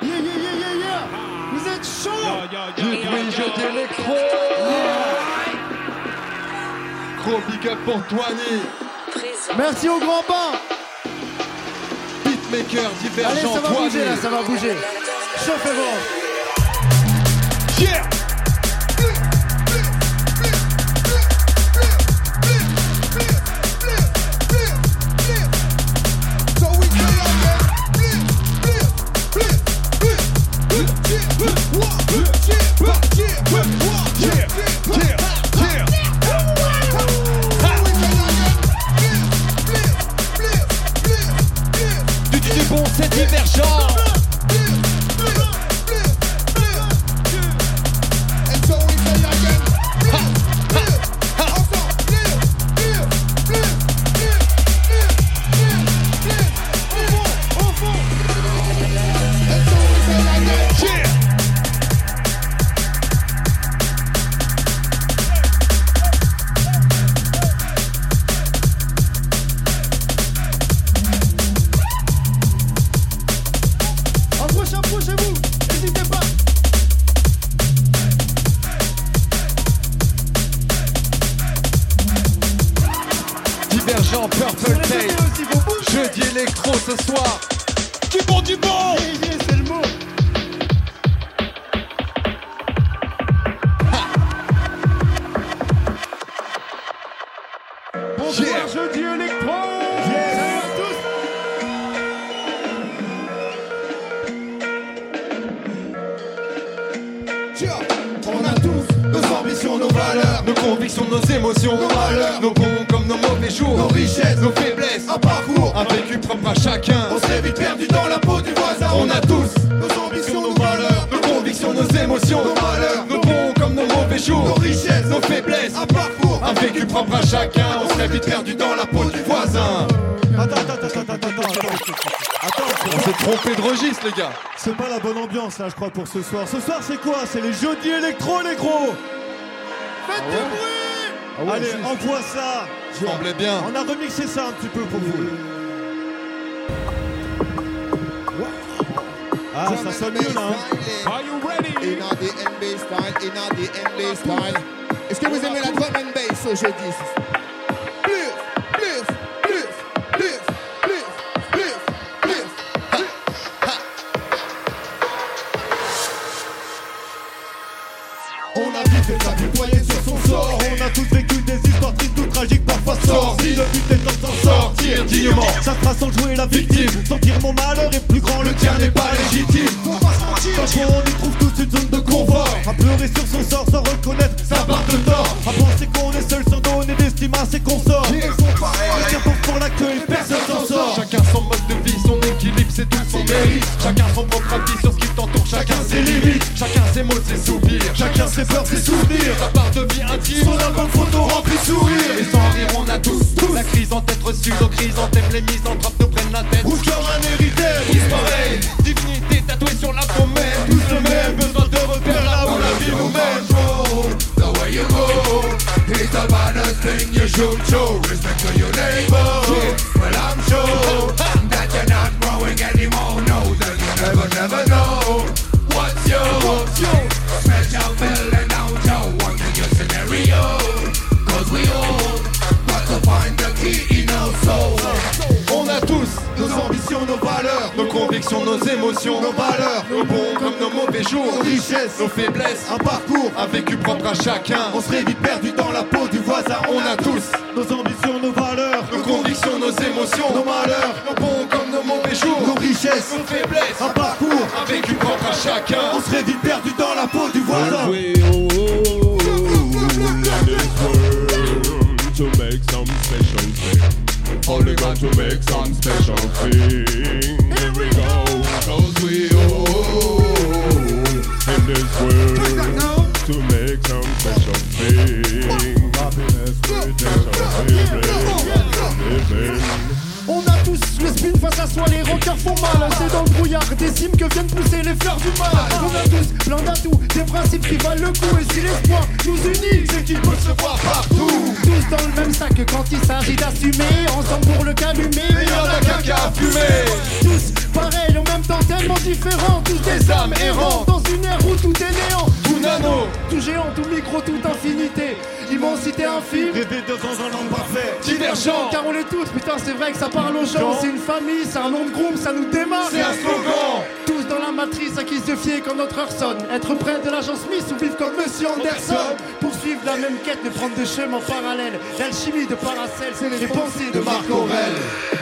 Yeah, yeah, yeah, yeah, yeah. Vous êtes chaud. Du bruit, je d'électro Gros big up pour Toiny Merci au grand bain. Beatmaker, Allez, divergent, ça va bouger là, ça va bouger. Chauffez-vous. Yeah bonne ambiance là, je crois, pour ce soir. Ce soir, c'est quoi? C'est les jeudis électro, les gros Faites du bruit. Allez, envoie ça Semblait bien. On a remixé ça un petit peu pour vous. Ah, ça sonne mieux là. hein. Are you ready? In the NBA style, in the NBA style. Est-ce que vous aimez la drum and bass aujourd'hui? Parfois sorties. Le but de s'en sortir dignement. Ça fera sans jouer la victime. Sentir mon malheur est plus grand, le tien n'est pas légitime. Pas. Quand on y trouve tous une zone de confort. À pleurer sur son sort sans reconnaître sa part de tort. À penser qu'on est seul sans donner d'estime à ses consorts. Ils sont pareils. Chacun pour l'accueil, personne s'en sort. Chacun son mode de vie, son équilibre, c'est tout son mérite. Chacun son propre avis sur qui t'entoure, chacun ses limites. Chacun ses mots, ses soupirs. Chacun ses peurs, ses souvenirs. sa part de vie intime. Son album photo rempli de sourires. Et sans rire, on a tous, tous la crise en tête reçue, nos thème, les mises en trappe nous prennent la tête. Rouge comme un héritage. Tous pareils, dignité tatouée sur la pommette. Tous le même, besoin de repères là où la vie nous mène. The way you it's baddest thing you should. Respect to your neighbor. Nos valeurs, nos bons comme nos mauvais jours, nos richesses, nos faiblesses, un parcours. un vécu propre à chacun. On serait vite perdu dans la peau du voisin. On a tous Nos ambitions, nos valeurs. nos convictions, nos émotions, nos malheurs, nos bons comme nos mauvais jours, nos richesses, nos faiblesses, Un parcours. un vécu propre à chacun. On serait vite perdu dans la peau du voisin. to make some to make some special. On a tous le spin face à soi, les rockers font mal. C'est dans le brouillard des cimes que viennent pousser les fleurs du mal. On a tous plein d'atouts, des principes qui valent le coup. Et si l'espoir nous unit, c'est qu'il peut se voir partout. Tous dans le même sac quand il s'agit d'assumer. Ensemble pour le calumer. Mais y'en a qu'un qui a fumé. Tous différents, tous des âmes errantes Dans une ère où tout est néant Tout nano Tout géant, tout micro, toute infinité Immensité infime. Rêver de dans un monde parfait. Divergent Car on l'est tous, putain c'est vrai que ça parle aux gens C'est une famille, c'est un nom de groupe, ça nous démarre. C'est un slogan. Tous dans la matrice à qui se fier quand notre heure sonne. Être près de l'agent Smith ou vivre comme Monsieur Anderson. Poursuivre la même quête mais prendre des chemins parallèles. L'alchimie de Paracel, c'est les pensées de Marc Aurèle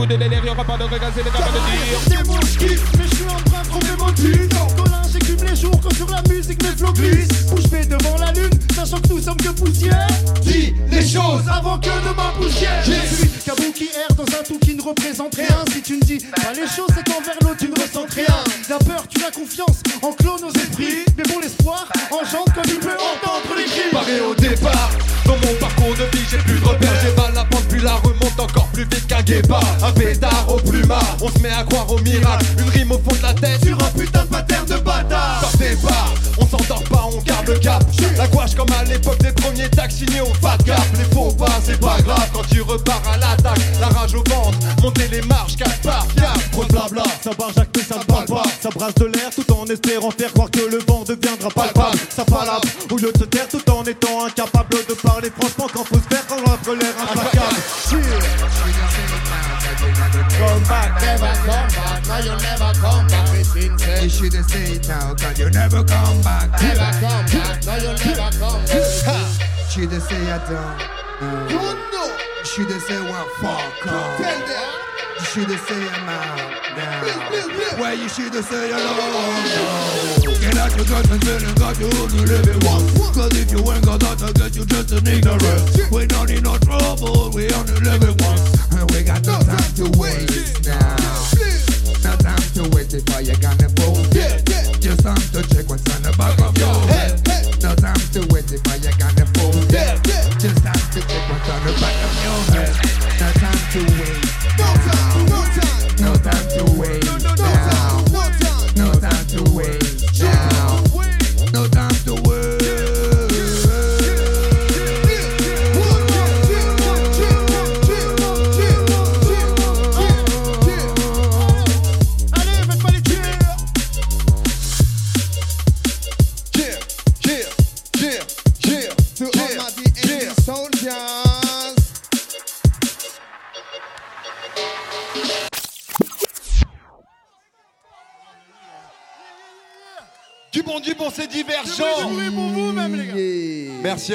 bout de délire, y'aura pas de regret, c'est les capables de dire. Des mots je kiffe, mais je suis en train de trouver mon titre. Colin, j'écume les jours quand sur la musique mes flots glissent. Bouge bée devant la lune, sachant que nous sommes que poussière. Dis les choses! Avant que de ma poussière. Je suis Kabuki R dans un tout qui ne représente rien. Si tu ne dis pas les choses, c'est qu'envers l'autre tu ne ressens rien. La peur, tu la confiance, enclos nos esprits. Mais bon l'espoir, engendre comme il peut entendre les cris. Paré au départ Dans mon parcours de vie j'ai plus de repères vite qu'un guépard Un pétard au plumard. On se met à croire au miracle. Une rime au fond de la tête. Sur un putain de pattern de bâtard. Par départ On s'endort pas on garde le cap. La gouache comme à l'époque des premiers taxes signés au fat cap Les faux pas c'est pas grave Quand tu repars à l'attaque. La rage au ventre Monter les marches quatre par quatre Trop blabla, ça barjac mais ça ne parle pas. Ça brasse de l'air tout en espérant faire croire que le vent deviendra palpable. Ça palabre au lieu de se taire tout en étant incapable de parler franchement quand Come back, never come back. No, you never come back. Me since You should have said it now, cause you never come back. Never come back. No, you never come back. Should have said I don't. You know. Should have said what fuck off. Tell them. You should have said I'm out now. Well, you should have said hello. No. Get out your judgment and got you only live it once. Cause if you ain't got that, I guess you just an ignorant. We don't need no trouble, we only live it once.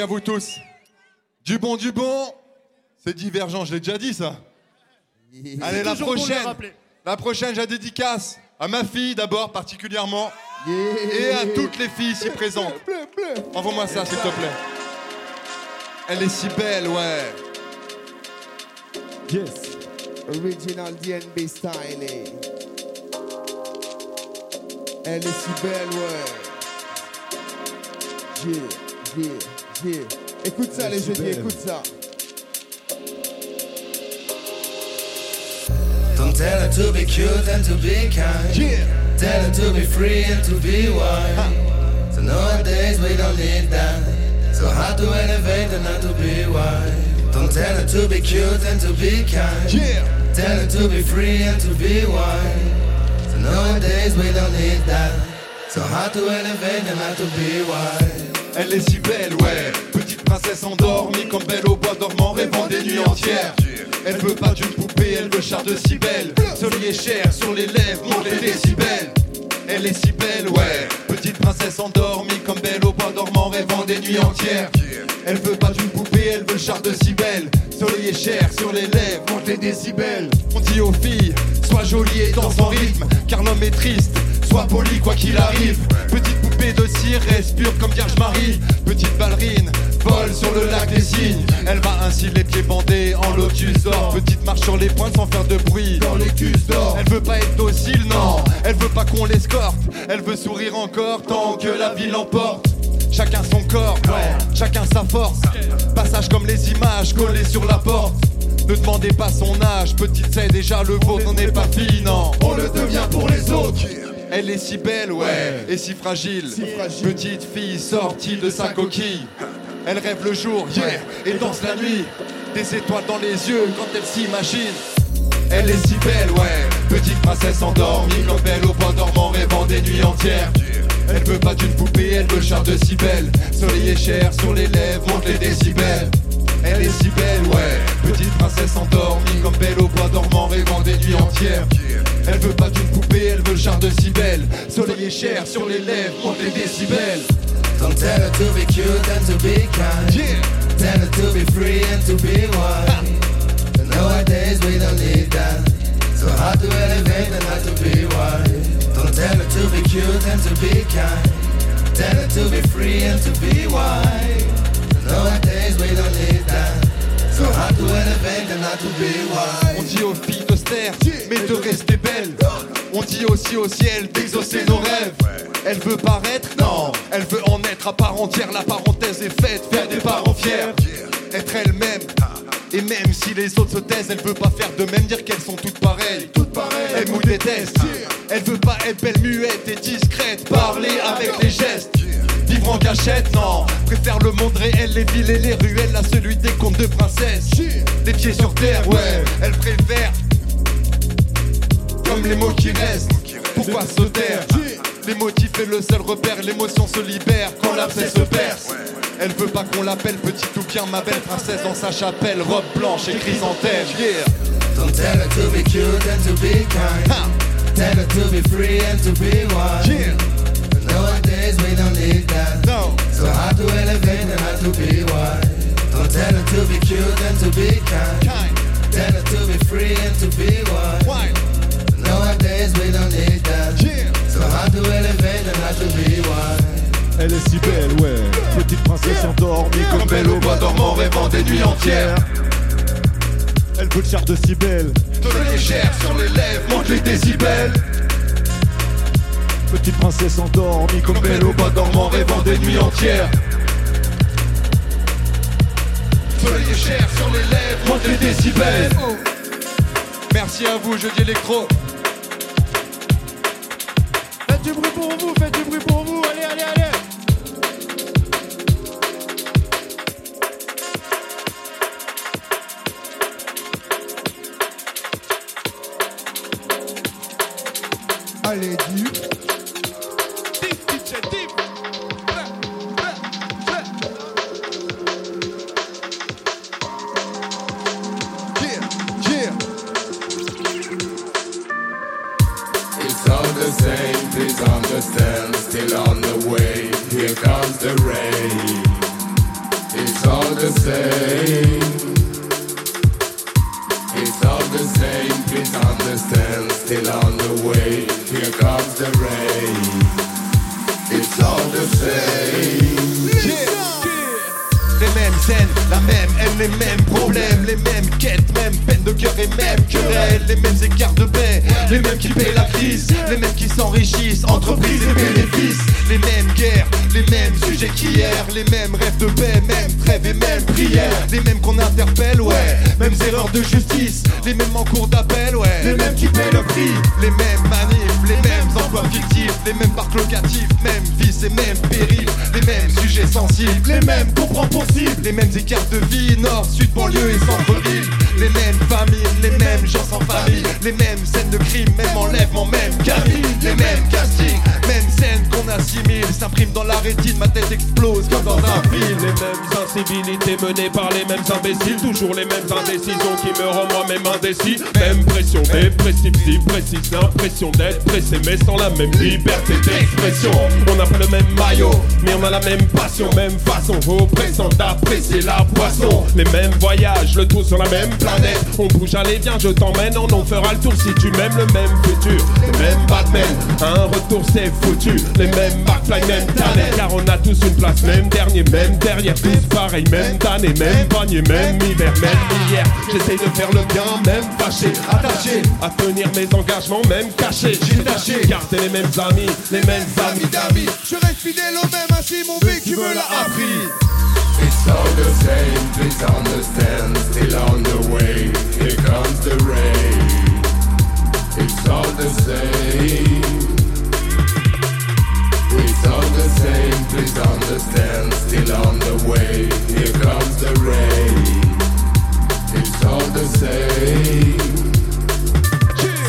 À vous tous. Du bon, du bon, c'est divergent. Je l'ai déjà dit ça. Allez, la bon prochaine. La prochaine, j'ai dédicace à ma fille d'abord, particulièrement. Et à toutes les filles ici présentes. Envoie-moi ça, s'il te plaît. Elle est si belle, ouais. Yes. Original DNB style. eh. Elle est si belle, ouais. Yeah, yeah, yeah. Écoute ça, les si écoute ça. Don't tell her to be cute and to be kind. Tell her to be free and to be wild. So nowadays we don't need that. So how to elevate and not to be wild. Don't tell her to be cute and to be kind. Tell her to be free and to be wild. So nowadays we don't need that. So how to elevate and not to be wild. Elle est si belle, ouais. Petite princesse endormie, comme belle au bois dormant, rêvant des nuits entières. Elle veut pas d'une poupée, elle veut char de si belle. Solier cher sur les lèvres, monte les décibels. Elle est si belle, ouais. Petite princesse endormie, comme belle au bois dormant, rêvant des nuits entières. Elle veut pas d'une poupée, elle veut char de si belle. Soleil est cher sur les lèvres, monte les décibels. On dit aux filles, sois jolie et dans son rythme, car l'homme est triste. Sois poli quoi qu'il arrive. Petite poupée de cire, reste pure comme Vierge Marie. Petite ballerine, vole sur le lac des cygnes. Elle va ainsi les pieds bandés en lotus d'or. Petite marche sur les pointes sans faire de bruit. Dans les d'or. Elle veut pas être docile, non. Elle veut pas qu'on l'escorte. Elle veut sourire encore tant que la vie l'emporte. Chacun son corps, chacun sa force. Passage comme les images collées sur la porte. Ne demandez pas son âge, petite c'est déjà le vôtre, on n'est pas fille, non. On le devient pour les autres. Elle est si belle, ouais, et si fragile. Petite fille sortie de sa coquille. Elle rêve le jour, yeah, et danse la nuit. Des étoiles dans les yeux quand elle s'imagine. Elle est si belle, ouais, petite princesse endormie, comme belle au bois dormant, rêvant des nuits entières. Elle veut pas d'une poupée, elle veut char de si belle. Soleil est cher sur les lèvres, monte les décibels. Elle est si belle, ouais, petite princesse endormie, comme belle au bois dormant, rêvant des nuits entières. Elle veut pas d'une poupée, elle veut le char de si belle. Soleil est cher sur les lèvres, monte les décibels. Don't tell her to be cute and to be kind. Yeah. Tell her to be free and to be wild. Nowadays we don't need that. So hard to elevate and not to be wild. Don't tell her to be cute and to be kind. Tell her to be free and to be wild. Not to be On dit aux filles taire, mais de rester belle. On dit aussi au ciel d'exaucer nos rêves. Elle veut paraître Non, elle veut en être à part entière. La parenthèse est faite, faire des parents fiers. Être elle-même. Et même si les autres se taisent, elle veut pas faire de même, dire qu'elles sont toutes pareilles. Toutes pareilles. Elle nous déteste. Elle veut pas être belle, muette et discrète. Parler avec les gestes. Vivre en cachette, non. Préfère le monde réel, les villes et les ruelles à celui des contes de princesses. Les pieds sur terre, ouais. Elle préfère comme les mots qui restent. Pourquoi se taire? Les motifs est le seul repère, l'émotion se libère quand l'abcès se perce. Elle veut pas qu'on l'appelle petite ou bien ma belle princesse dans sa chapelle, robe blanche et chrysanthème. Yeah. Don't tell her to be cute and to be kind. Ha. Tell her to be free and to be wild. Yeah. Nowadays we don't need that. No. So hard to elevate and hard to be wild. Don't tell her to be cute and to be kind. Kind. Tell her to be free and to be wild. Wine. Nowadays we don't need that. Yeah. So hard to elevate and hard to be wild. Elle est si belle, ouais. Petite princesse endormie Comme belle au bois dormant, rêvant des nuits entières. Elle veut le char de si belle. Soleil cher sur les lèvres, monte les décibels. Petite princesse endormie Comme belle au bois dormant, rêvant des nuits entières. Est cher sur les lèvres, monte les décibels. Merci à vous, jeudi électro. Pour vous, faites du bruit pour vous. Allez, allez, allez. Still on the way. here comes the rain. It's all the same. It's all the same, please understand. Still on the way, here comes the rain. It's all the same. Les mêmes scènes, la même haine, les mêmes problèmes, les mêmes quêtes, mêmes les mêmes écarts de paix, les mêmes qui paient la crise, les mêmes qui s'enrichissent, entreprises et bénéfices, les mêmes guerres, les mêmes sujets qu'hier, les mêmes rêves de paix, mêmes trêves et mêmes prières, les mêmes qu'on interpelle, ouais, mêmes erreurs de justice, les mêmes en cours d'appel, ouais, les mêmes qui paient le prix, les mêmes manifs, les mêmes emplois fictifs, les mêmes parcs locatifs, mêmes vices et mêmes périls, les mêmes sujets sensibles, les mêmes comprends possibles, les mêmes écarts de vie, nord, sud, banlieue et centre-ville, les mêmes familles, les mêmes gens sans famille, les mêmes scènes de crime, même enlèvement, même gamine, les mêmes castings, même scènes qu'on assimile, s'impriment dans la ma tête explose comme dans un film. Les mêmes incivilités menées par les mêmes imbéciles. Toujours les mêmes indécisions qui me rendent moi-même indécis. Même pression dépressive, si précise L'impression d'être pressé mais sans la même liberté d'expression. On n'a pas le même maillot mais on a la même passion. Même façon oppressante d'apprécier la poisson Les mêmes voyages, le tout sur la même planète. On bouge, allez viens je t'emmène On en fera le tour. Si tu m'aimes le même futur Le même Batman, un retour c'est foutu. Les mêmes McFly, même Tanner Car on a tous une place, même dernier, même derrière Tous pareil, même d'année, même panier, même hiver, même hier J'essaye de faire le bien, même fâché Attaché à tenir mes engagements, même caché J'ai tâché, garder les mêmes amis, les mêmes amis d'amis Je reste fidèle au même, ainsi mon vécu me l'a appris. It's all the same, please understand. Still on the way, here comes the rain. It's all the same. All the same, please understand. Still on the way, here comes the rain. It's all the same.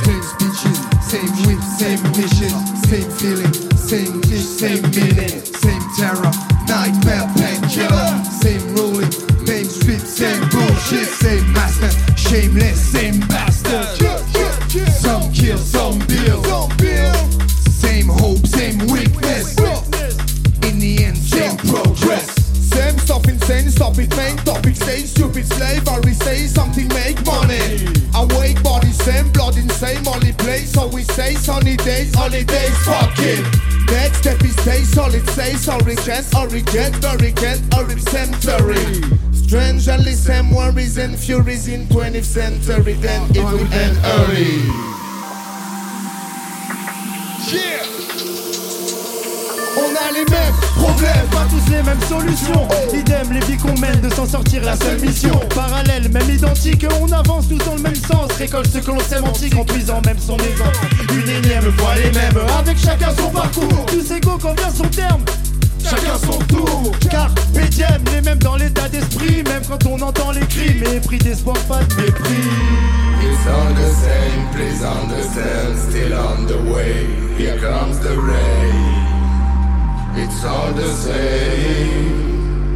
Same speeches, same whip, same mission, same feeling, same dish, same meaning, same terror, nightmare, painkiller, same ruling, same street, same bullshit, same master, shameless, same bastard. Same only place, so we say sunny days, holidays, fuck it. Next step is stay solid, say sorry, chance, or reject, or reject, or exemplary. Strangely, same worries and furies in 20th century, then it will end early. On pas tous les mêmes solutions. Idem, les vies qu'on mène de s'en sortir la seule mission. Parallèle, même identique, on avance tous dans le même sens. Récolte ce que l'on sème antique en puisant même son aisance. Une énième fois les mêmes, avec chacun son parcours. Tous égaux quand vient son terme. Chacun son tour, car diem, les mêmes dans l'état d'esprit, même quand on entend les cris, mépris d'espoir, pas de mépris. It's all the same, please understand. Still on the way, here comes the rain. It's all the same.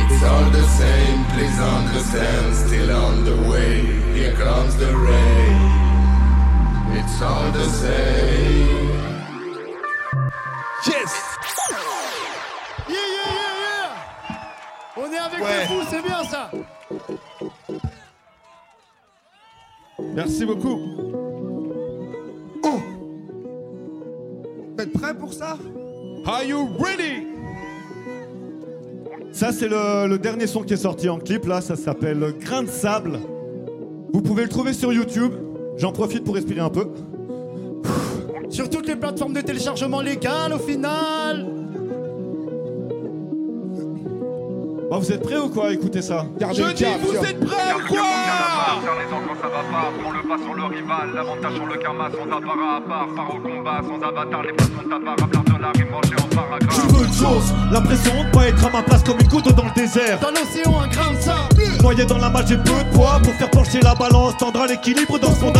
It's all the same, please understand. Still on the way, here comes the rain. It's all the same. Yes Yeah, yeah, yeah, yeah On est avec Ouais. les fous, c'est bien ça Merci beaucoup. Vous êtes prêts pour ça? Are you ready? Ça, c'est le, le dernier son qui est sorti en clip, là, ça s'appelle Grain de sable. Vous pouvez le trouver sur YouTube. J'en profite pour respirer un peu. Sur toutes les plateformes de téléchargement légal au final Bah, vous êtes prêts ou quoi? À écouter ça. Gardez le cap, vous êtes prêts ou quoi? Alternez-en quand ça va pas, prends le pas sur le rival, l'avantage sur le karma, sans apparat à part, part au combat, sans avatar, les phrases sont apparat, de la rime rangée en paragraphe. Je veux une chose, l'impression de pas être à ma place comme une goutte dans le désert. Dans l'océan, un grain de sable. Noyé dans la malle, j'ai peu de poids pour faire pencher la balance, tendre à l'équilibre dans ce monde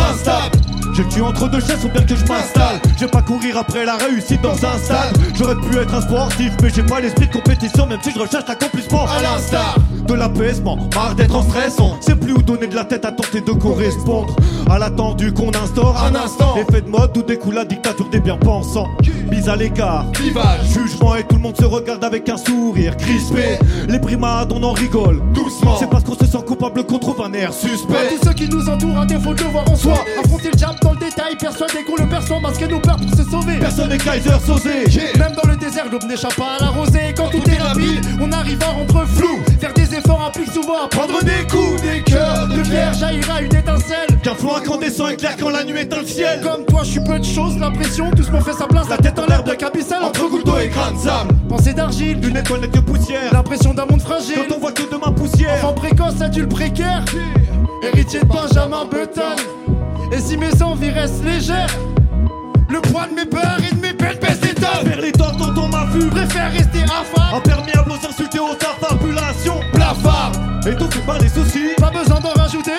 Je tue entre deux chaises, faut bien que je m'installe. Je vais pas courir après la réussite dans un stade. J'aurais pu être un sportif, mais j'ai pas l'esprit de compétition, même si je recherche l'accomplissement. À l'instar de l'apaisement. Marre d'être en stress, on sait plus où donner de la tête à tenter de correspondre à l'attendu qu'on instaure. Un instant. Effet de mode où découle la dictature des bien-pensants. Mise à l'écart. Jugement et tout le monde se regarde avec un sourire crispé. Les primades, on en rigole. Doucement. C'est parce qu'on se sent coupable qu'on trouve un air À suspect. tous ceux qui nous entourent, à défaut de voir en soi. Affronter le diable dans le détail, persuadé qu'on le perçoit, masquer nos peurs pour se sauver. Personne n'est Kaiser Sosé. Même dans le désert, l'aube n'échappe pas à la rosée. Quand tout est rapide, on arrive à rendre flou. Faire des efforts implique souvent à prendre des coups, des cœurs. De pierre jaillira une étincelle. Qu'un flot incandescent éclaire quand la nuit éteint le ciel. Comme toi, je suis peu de choses, l'impression, tout ce qu'on fait sa place. La tête de cabicelle entre couteau et sable. Pensée d'argile, Une étoile que poussière. l'impression d'un monde fragile. Quand on voit que demain poussière. Enfant précoce, adulte précaire. Héritier de Benjamin Button. Et si mes envies restent légères, le poids de mes peurs et de mes peines pèse des tonnes. Les temps dont on m'a vu. Préfère rester affable. Imperméable aux insultes et aux affabulations. Blafard, Et donc pas les soucis. pas besoin d'en rajouter.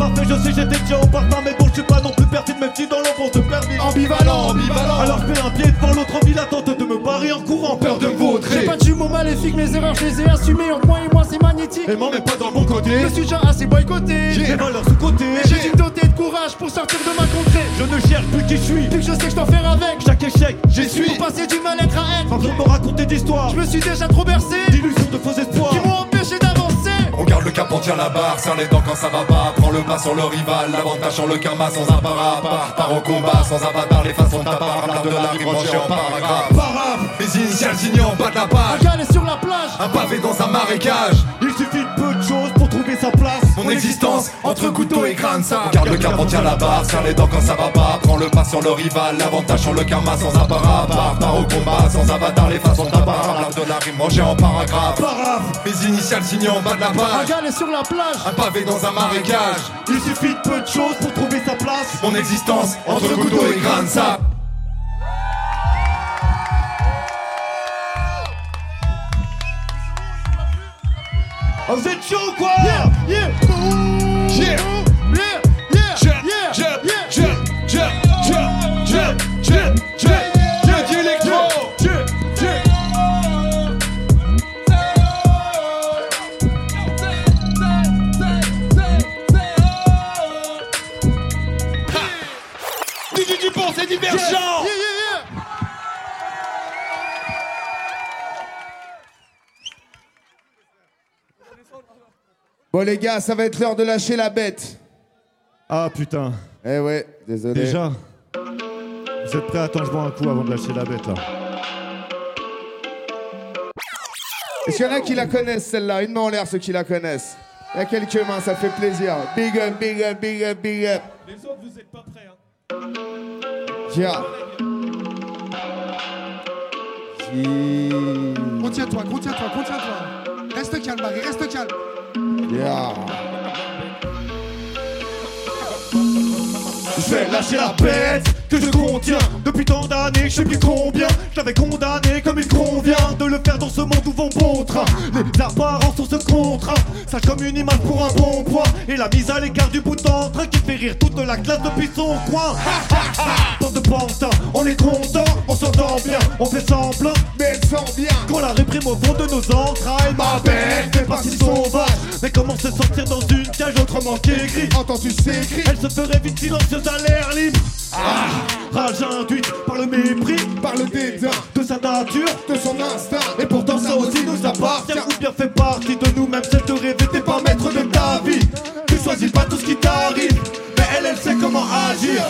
Parfait. Je sais, j'étais déjà au parfum, mais bon, je suis pas non plus perfide, même si dans l'enfance de permis. Ambivalent, Ambivalent. Alors je fais un pied devant l'autre en ville, attente de me barrer en courant, peur de me J'ai vautrer. pas de jumeaux maléfiques, mes erreurs je les ai assumées. Entre moi et moi, c'est magnétique. Et m'en mets pas dans mon côté. Je suis déjà assez boycotté. J'ai valeurs sous côté. J'ai dû me doter de courage pour sortir de ma contrée. Je ne cherche plus qui je suis. Vu que je sais que je t'en faire avec. Chaque échec, j'y suis. Pour passer du mal-être à Sans être. de me raconter d'histoires. Je me suis déjà trop bercé. D'illusions, de faux espoirs. Qui. On garde le cap, on tient la barre, serre les dents quand ça va pas. Prends le pas sur le rival, l'avantage sur le karma sans apparat. Part, part au combat sans avatar, les façons de ta part. L'art de la rime en paragraphe. Paraphe, Les initiales signées en bas de la page. Un gars est sur la plage. Un pavé dans un marécage. il suffit trouver sa place. Mon existence entre couteau et crâne, ça. On garde le cap, on tient la barre, serre les dents quand ça va pas. Prends le pas sur le rival, l'avantage sur le karma sans apparat. Part, part au combat sans avatar, les façons part. L'art de la rime rangé en paragraphe. Paraphe, Mes initiales signées en bas de la Un page. gars est sur la plage. Un pavé dans un marécage. il suffit de peu de choses pour trouver sa place. Mon existence entre couteau et crâne, ça. Ah, vous êtes chaud ou quoi Yeah, yeah, yeah, yeah, les gars, ça va être l'heure de lâcher la bête. Ah putain, Eh ouais, désolé. déjà Vous êtes prêts Attends, je bois un coup avant de lâcher la bête là. Est-ce qu'il y en a qui la connaissent celle-là Une main en l'air ceux qui la connaissent. Il y a quelques mains, ça fait plaisir. Big up, big up, big up, big up. Les autres, vous êtes pas prêts hein Yeah. Contiens-toi, contiens-toi, contiens-toi. Reste calme, Barry, reste calme. Yeah. Je vais lâcher la bête que je contiens. Depuis tant d'années, je sais plus combien. Je l'avais condamné comme il convient De le faire dans ce monde où vont bon train. Les apparences sont ce contrat. Ça comme une image pour un bon point. Et la mise à l'écart du bout d'entrain Qui fait rire toute la classe depuis son coin. Tant de pantins, on est content On s'entend bien, on fait semblant. Mais elle sent bien. Qu'on la réprime au fond de nos entrailles Ma bête n'est pas si sauvage Mais comment se sortir dans une cage autrement qu'écrit? Entends-tu s'écrit elle se ferait vite silencieuse à l'air libre. Ah, rage induite par le mépris par le dédain de sa nature. de son instinct. Et pourtant ça aussi nous appartient. Ou bien fait partie de nous-mêmes Celle de rêver t'es pas maître de ta vie. Tu choisis pas tout ce qui t'arrive Mais elle, elle sait comment agir.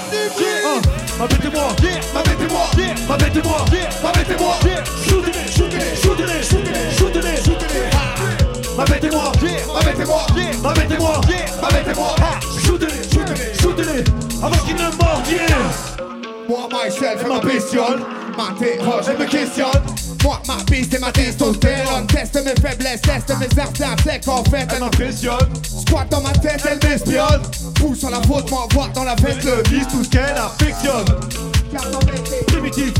Ah, Ma bête et moi Ma bête et moi Ma bête et moi Ma bête et moi. Shootez-les Shootez-les Shootez-les Shootez-les Shootez-les Ma bête et moi Ma bête et moi Ma bête et moi Ma bête et moi Shootez-les Avant qu'ils ne mordient Moi, myself, et ma Ma bestiole. M'interroge et me questionne. Moi, ma piste et ma testostérone. Teste mes faiblesses, teste mes instincts. C'est qu'en fait, Elle m'impressionne squatte dans ma tête, elle m'espionne. Pousse sur la faute, m'envoie dans la fête le Vise tout ce qu'elle affectionne Primitif,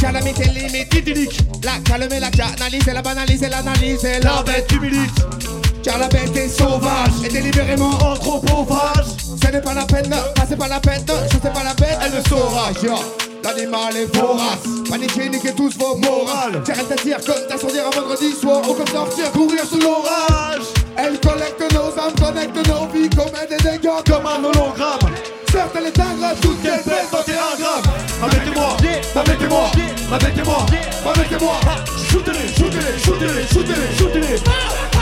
Calamité limite idyllique. La calme et la canalise, et la banalise l'analyse. La bête tu milites car la bête est sauvage et délibérément. Anthropophage Ce n'est pas la peine, ah, c'est pas la peine, je sais pas la peine, elle le saura. Yeah. L'animal est vorace. Paniquez, niquez tous vos morales. J'arrête à dire comme d'incendiaire un vendredi soir. On comme sortir, courir sous l'orage. Elle collecte nos âmes, connecte nos vies, commet des dégâts Comme un hologramme Certes, elle est ingrate, toute qu'elle pèse 21 grammes. Arrêtez-moi Arrêtez-moi Arrêtez-moi Arrêtez-moi, Shootez-les Shootez-les Shootez-les Shootez-les Shootez-les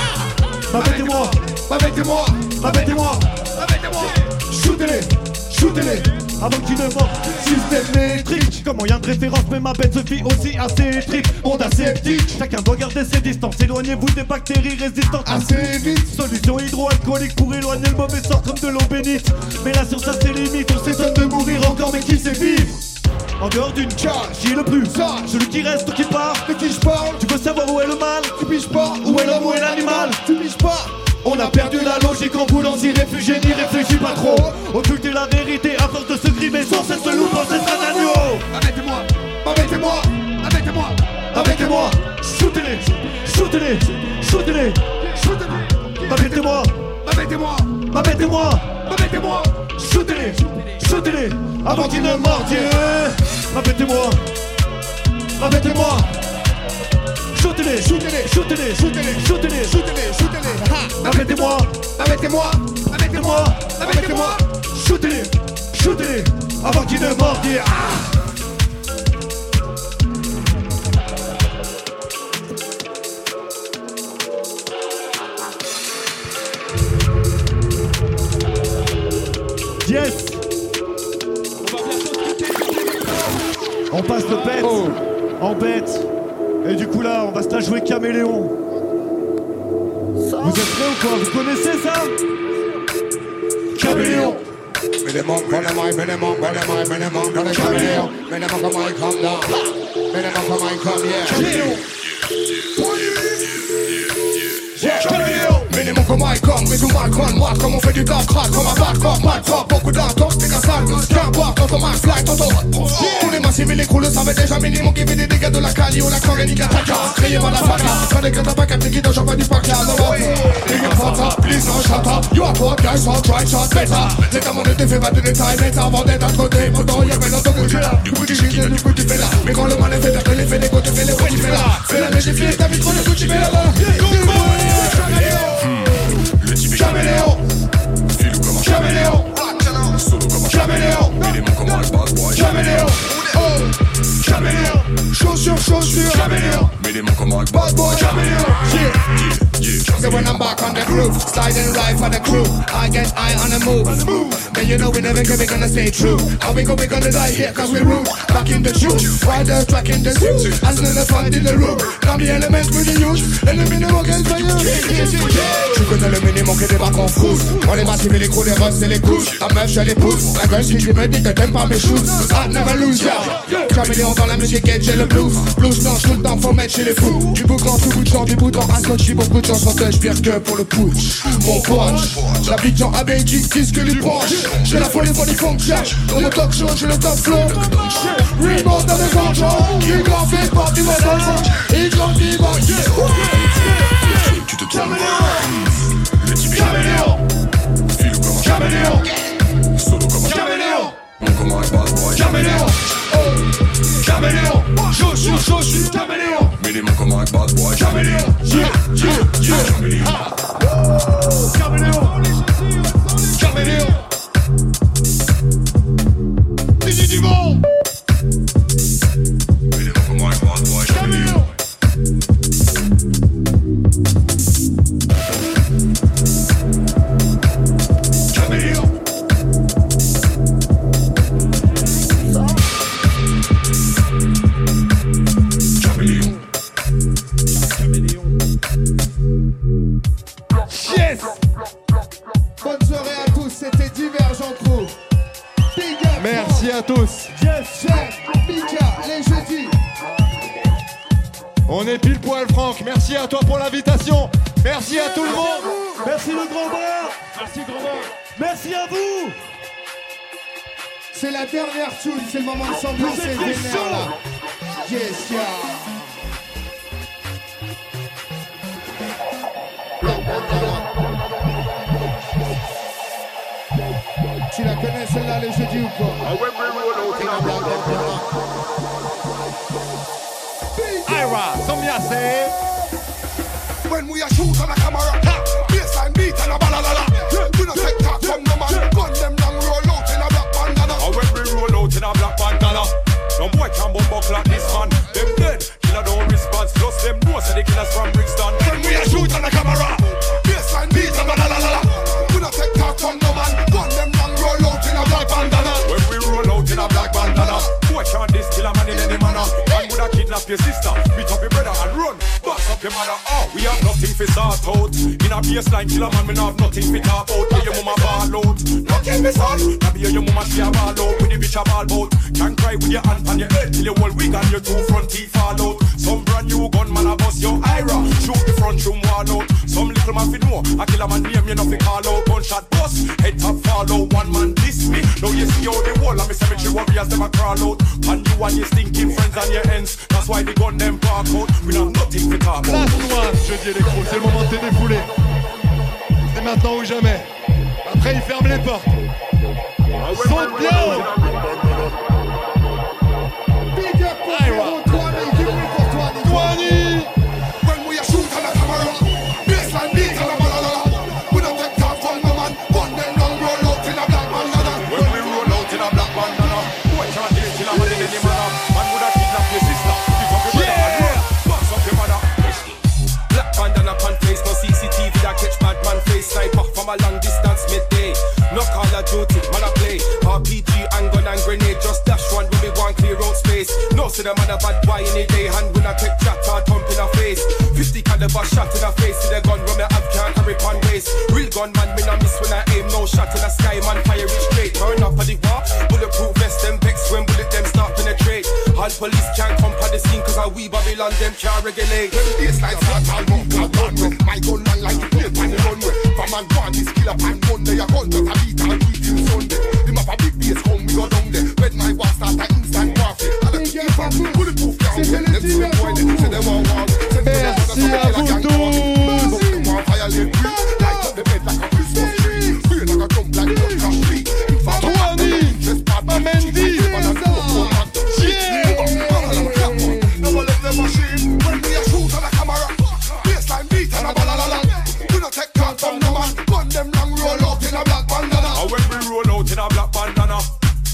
Arrêtez-moi arrêtez-moi, Arrêtez-moi arrêtez-moi. Shootez-les. Shootez-les. Avant qu'il ne morde Système métrique Comme moyen de référence mais ma bête se fit aussi assez électrique Monde aseptique. Chacun doit garder ses distances. Éloignez-vous des bactéries résistantes. Assez vite, Solution hydroalcoolique pour éloigner le mauvais sort comme de l'eau bénite. Mais la science a ses limites, on s'étonne de mourir encore mais qui sait vivre? En dehors d'une cage, qui est le plus Sage. Celui qui reste ou qui part. De qui je parle? Tu veux savoir où est le mal? Tu piges pas, Où est l'homme, où est l'animal Tu piges pas, On a perdu la logique en voulant s'y réfugier N'y réfléchis pas trop. Occulter la vérité à force de se grimer sans cesse de loupant c'est un agneau. Arrêtez-moi, arrêtez-moi, arrêtez-moi, Arrêtez-moi. Shootez-les. Shootez-les. Shootez-les. Arrêtez-moi. Arrêtez-moi, Arrêtez-moi. Arrêtez-moi. Shootez-les. Shootez-les. Avant qu'ils ne mordent Arrêtez-moi. Arrêtez-moi Shootez-les Shootez-les. Shootez-les Shootez-les. Shootez-les Shootez-les, Arrêtez-moi Arrêtez-moi, arrêtez-moi, arrêtez-moi. Shootez-les Shootez-les Avant qu'ils ne mordent Ah Yes On passe de bête en bête. Et du coup là, on va se la jouer caméléon. Vous êtes prêts ou quoi Vous connaissez ça Caméléon Minimum, put them high, minimum, put them high, minimum, gonna come here. Minimum, come on, come down. Minimum, come on, come here. Minimum comme I come, mais tout mal moi comme on fait du taf crack comme un bac corps, mal fort, beaucoup d'intox, t'es qu'un sale gosse, qu'importe, quand on marche fly, tonton Tous les massifs et les crews le savaient déjà, minimum qui fait des dégâts de la cali ou la corénique attaque, criez mal la faca, pas des gars pas capté qui j'en pas du pack là, no way Big up Fanta, please no shut up, you are what guys, so try shot better. L'état mon été fait battre des tailles, l'état avant d'être à côté, pourtant y'a bien longtemps que tu es là, du coup tu chies, du coup tu fais là, mais quand le mal est fait, t'as que les faits, les côtés, fais les tu fais là, fais la t'as mis trop de tu fais là, là, Caméléon Caméléon Caméléon Oh. Caméléon Chaussure, chaussure Caméléon Bad boy. Caméléon Yeah So when I'm back on the groove Sliding right for the crew I get eye on the move. Then you know we never gonna, gonna stay true. How we go, we gonna die here cause we rude. Back in the truth Riders track in the zoo As an elephant in the room Now the elements with the And the minimum can fire Tu connais le minimum qui débarque en frousse On les massifs et les coups, les russes et les couches La meuf, je les pousse La gueule, si tu me dis que t'aimes pas mes shoes I never lose ya Caméléon dans la musique et j'ai le blues. Blues non, tout le temps, faut mettre chez les fous Du boucan, tout bout de champ, du bout en ascot J'suis beaucoup de chance, je pire que pour le putsch. Mon punch L'habitant ABG, disque les branches J'ai la folie, folie function Dans le talk show, j'ai le top flow. Remote dans le control Il grandit, pas du mensonge Il grandit, pas. Tu te Caméléon Le type Caméléon Caméléon Caméléon Caméléon Oh. Caméléon Chaussure, chaussure Caméléon Caméléon Yeah, yeah, yeah. Caméléon Caméléon Didi du monde la dernière tune, c'est le moment de s'ambiancer vénère là. Yes, yeah. Tu la connais celle-là les jeudis ou pas. Ira, some ya say. When we a shoot on a camera, baseline beat and a balala. We no take talk no boy can buckle like this man. Them dead, killer don't response. Plus them know say the killers from Brixton. When we a shoot on a camera, baseline beat and a balala. We no take talk from no man. Gun them down, roll out in a black bandana. When we roll out in a black bandana, boy can't this kill a man in any manner. Man woulda kidnap your sister, beat up your brother and run. Box up your mother. Oh, we have nothing for start out. In a baseline, kill a man, we no have nothing for talk out. Where your mama ball out. No kill me son. Now be your mama she a ball out. With the bitch a ball out. Can't cry with your hand on your head till your whole wig and your two front teeth fall out. Some brand new gunman a bust your ira. Shoot the front room wall out. Some little man fi know. A kill a man name you nothing call out. Gunshot bust. Head top fall out. One man diss me. Now you see how the whole of me cemetery warriors them a crawl out. And you and your stinking friends and your ends. That's why the gun them park out. We have nothing to talk about. Place noire, jeudi électro, c'est le moment de te défouler. C'est maintenant ou jamais. Après, il ferme les portes. Saute bien Big up pour du bruit pour Toani. Midday. No call of duty, man I play. RPG and gun and grenade, just dash one when we want clear out space. No see the man a bad boy any day, hand when I take chat or thump in a face. 50 caliber shot in a face, see the gun when me have can't carry pan waist. Real gun man, me no miss when I aim, no shot in the sky, man fire it straight. Turn up for the war, bulletproof vest, them vex when bullet them start penetrate. All police can't come the scene cause a we Babylon them can't regulate. Baseline all move, gun run. My gun man like the plate on the runway. From and one, this killer pan. A gun just a beat a there. My a a Big keep war. Merci à vous tous.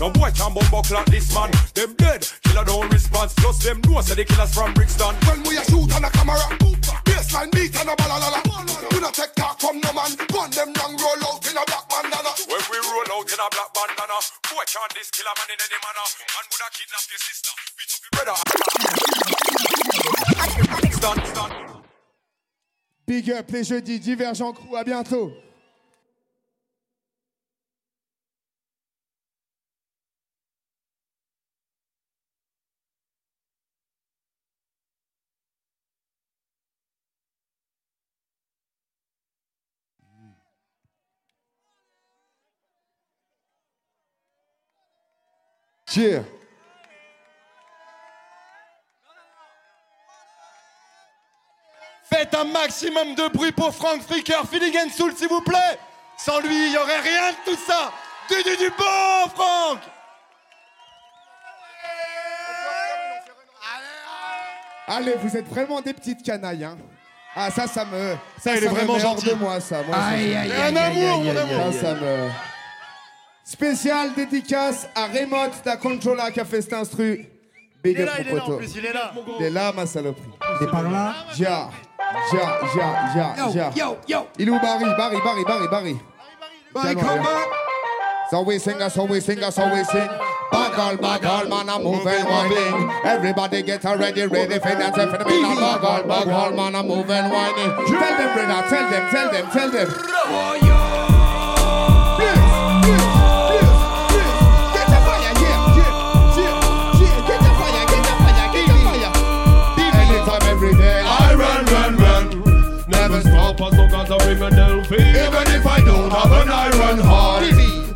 No boy can bump buckle like this man. Them dead, killer don't response. Plus them know say the killers from Brixton. When we a shoot on a camera. Baseline beat and a balala. We no take talk from no man. Gun them long roll out in a black bandana. When we roll out in a black bandana, boy can't this kill a man in any manner. Man woulda kidnap your sister, beat up your brother. Big up les jeudis, Divergent Crew, à bientôt. Yeah. Faites un maximum de bruit pour Frank Fricker, Feeling Soul, s'il vous plaît. Sans lui, il n'y aurait rien de tout ça. Du du du bon, Franck. Allez, vous êtes vraiment des petites canailles, hein. Ah, ça, ça me. Ça, il est me vraiment gentil. de moi, ça. Moi, Aïe, aïe, Un aïe. Spécial dédicace à Remote, la controller qui a fait cet instru. Big Il est up là, il est là en plus, il est là. Il est là, ma saloperie. T'es par là Ja, ja, ja, ja, Yo, ja. yo, yo. Il est où Barry? Barry, Barry, Barry, Barry. Barry, come back. So we sing, so we sing, so we sing. Bagel, bagel, man, I'm moving, whining. Everybody get ready, ready for that. Bagel, bagel, man, I'm moving, whining. Tell them, brother, tell them, tell them, tell them. As I ring a Delphi. Even if I don't have an iron heart.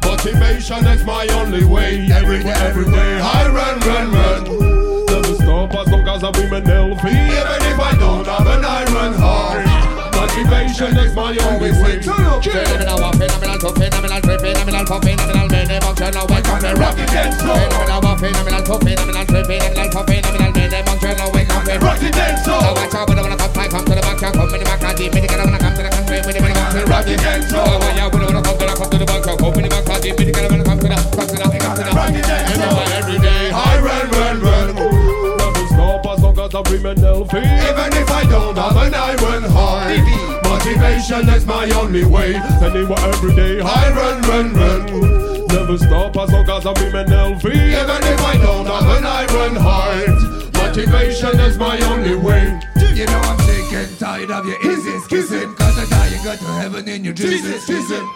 Motivation is my only way. Everywhere, everywhere. I run, run, run. Never stop as long as I ring a Delphi. Even if I don't have an iron heart. Motivation is my only way. Phenomenal, phenomenal, to phenomenal, phenomenal, phenomenal, men emotional, welcome to rock it dance floor. Phenomenal, phenomenal, phenomenal, phenomenal, phenomenal, men emotional, welcome to rock it dance floor. Watch out, when I wanna come, come to the back, come in the back, I deep, when I wanna come to the country, when I wanna come to the rock it dance floor. Watch out, when I wanna come to the, come to the back, come in the back, I deep, when I wanna come to the, come to the, come to the rock it dance floor. Every day, I run, run, run. Never stop as long as I criminal feel. Even if I don't have an iron heart Motivation is my only way Anywhere every day, I run, run, run Never stop as long as I'm criminal feel. Even if I don't have an iron heart Motivation is my only way. You know I'm sick and tired of your easy kissing Cause I die you go to heaven in your Jesus kissing.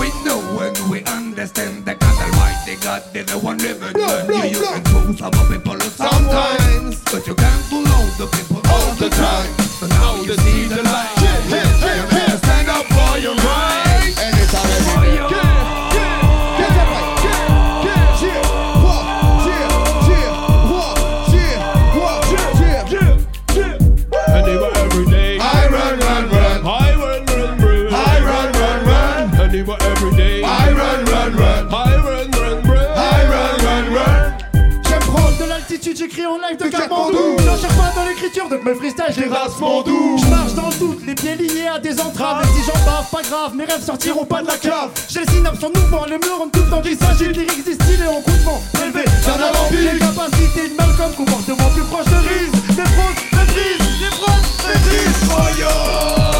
We know when we understand that God Almighty God is the one living and you, can fool some people sometimes. But you can't fool all the people all the time. So now you see the light freestyles, je les race mon doux. Je marche dans le doute, les pieds liés à des entraves. Et si j'en bave, pas grave, mes rêves sortiront pas de la cave. J'ai le synapse en mouvement, les murs ont tout temps qu'il s'agit lyrics distillés en coup de vent. Prélevé d'un alambic Les capacités de Malcolm, comportement plus proche de Reese. Des fraudes, maîtrise, des fraudes, maîtrise Oh yo